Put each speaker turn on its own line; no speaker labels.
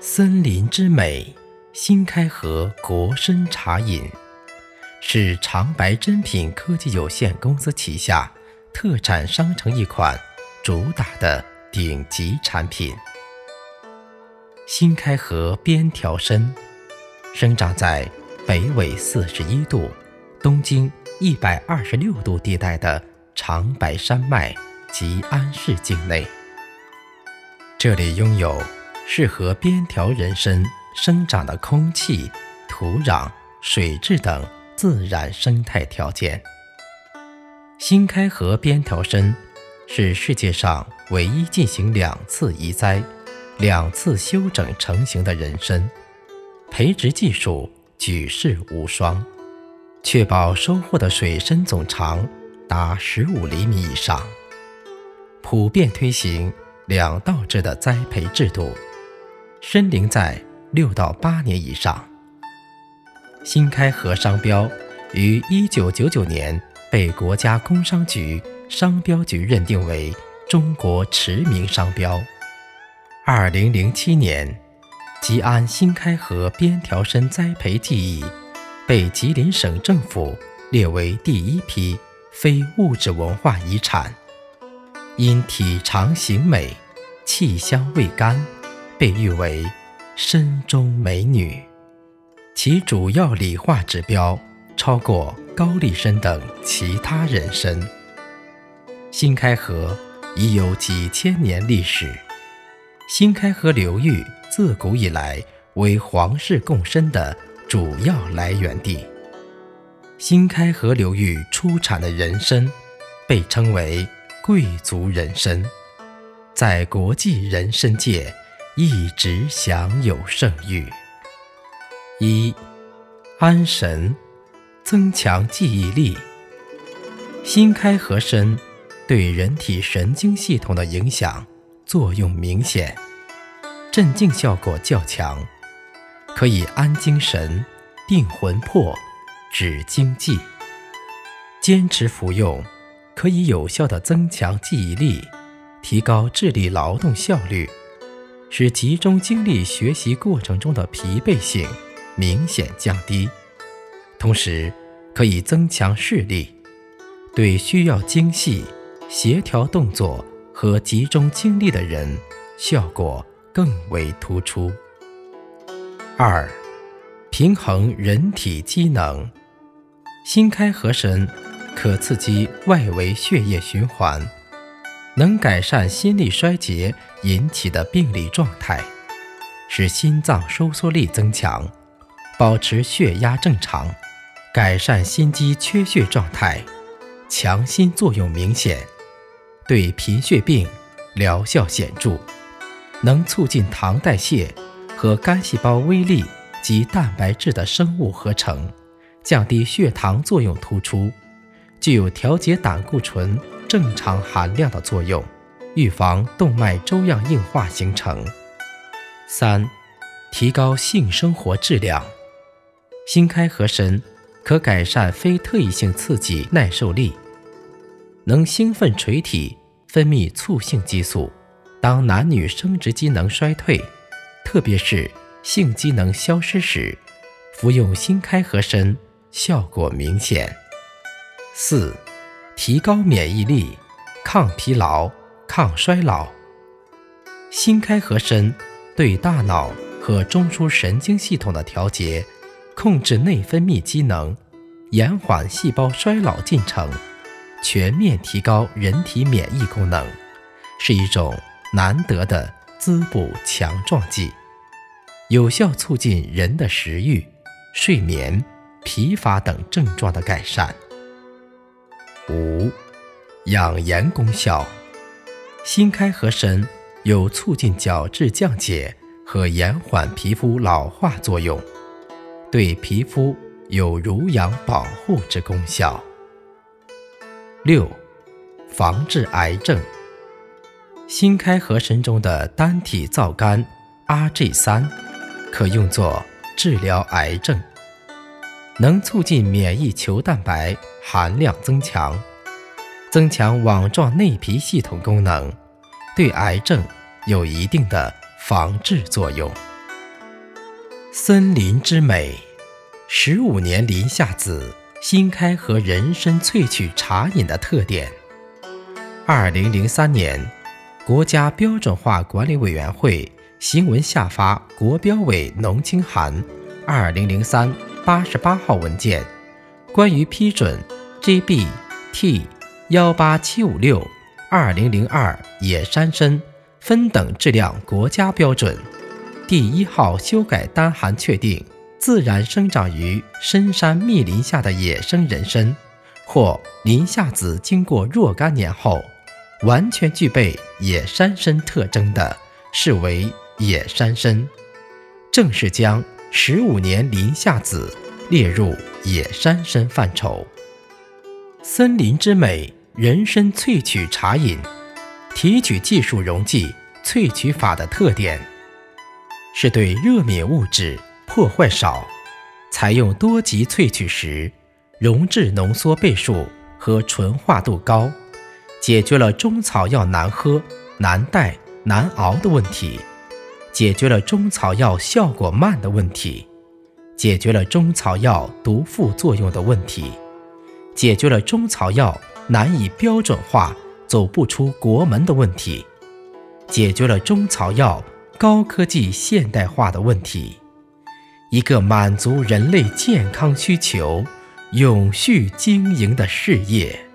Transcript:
森林之美，新开河国参茶饮，是长白珍品科技有限公司旗下特产商城一款主打的顶级产品。新开河边条参，生长在北纬四十一度、东经一百二十六度地带的长白山脉吉安市境内。这里拥有适合边条人参生长的空气、土壤、水质等自然生态条件。新开河边条参是世界上唯一进行两次移栽、两次修整成型的人参，培植技术举世无双，确保收获的水参总长达十五厘米以上，普遍推行。两道制的栽培制度，参龄在六到八年以上。新开河商标于一九九九年被国家工商局商标局认定为中国驰名商标。二零零七年，吉安新开河边条参栽培技艺被吉林省政府列为第一批非物质文化遗产。因体长形美、气香味甘，被誉为“参中美女”。其主要理化指标超过高丽参等其他人参。新开河已有几千年历史，新开河流域自古以来为皇室贡参的主要来源地。新开河流域出产的人参，被称为。贵族人参，在国际人参界一直享有盛誉。一、安神，增强记忆力。新开河参对人体神经系统的影响作用明显，镇静效果较强，可以安精神、定魂魄、止惊悸。坚持服用。可以有效地增强记忆力，提高智力劳动效率，使集中精力学习过程中的疲惫性明显降低。同时，可以增强视力，对需要精细、协调动作和集中精力的人，效果更为突出。二、平衡人体机能，心开合神。可刺激外围血液循环，能改善心力衰竭引起的病理状态，使心脏收缩力增强，保持血压正常，改善心肌缺血状态，强心作用明显，对贫血病疗效显著，能促进糖代谢和肝细胞微粒及蛋白质的生物合成，降低血糖作用突出。具有调节胆固醇正常含量的作用，预防动脉粥样硬化形成。三、提高性生活质量。新开合参可改善非特异性刺激耐受力，能兴奋垂体，分泌促性激素。当男女生殖机能衰退，特别是性机能消失时，服用新开合参效果明显。四、提高免疫力，抗疲劳、抗衰老。新开合参对大脑和中枢神经系统的调节、控制内分泌机能、延缓细胞衰老进程、全面提高人体免疫功能，是一种难得的滋补强壮剂，有效促进人的食欲、睡眠、疲乏等症状的改善。五、养颜功效。新开河参有促进角质降解和延缓皮肤老化作用，对皮肤有濡养保护之功效。六、防治癌症。新开河参中的单体皂苷 Rg 三可用作治疗癌症。能促进免疫球蛋白含量增强，增强网状内皮系统功能，对癌症有一定的防治作用。森林之美，十五年林下子新开和人参萃取茶饮的特点。二零零三年，国家标准化管理委员会新闻下发国标委农青函二零零三八十八号文件，关于批准 GB T 幺八七五六二零零二野山参分等质量国家标准。第一号修改单函确定，自然生长于深山密林下的野生人参，或林下子经过若干年后，完全具备野山参特征的，视为野山参，正式将十五年林下籽列入野山参范畴。森林之美人参萃取茶饮，提取技术溶剂萃取法的特点。是对热敏物质破坏少，采用多级萃取时，溶质浓缩倍数和纯化度高，解决了中草药难喝、难带、难熬的问题，解决了中草药效果慢的问题，解决了中草药毒副作用的问题，解决了中草药难以标准化、走不出国门的问题，解决了中草药。高科技现代化的问题，一个满足人类健康需求、永续经营的事业。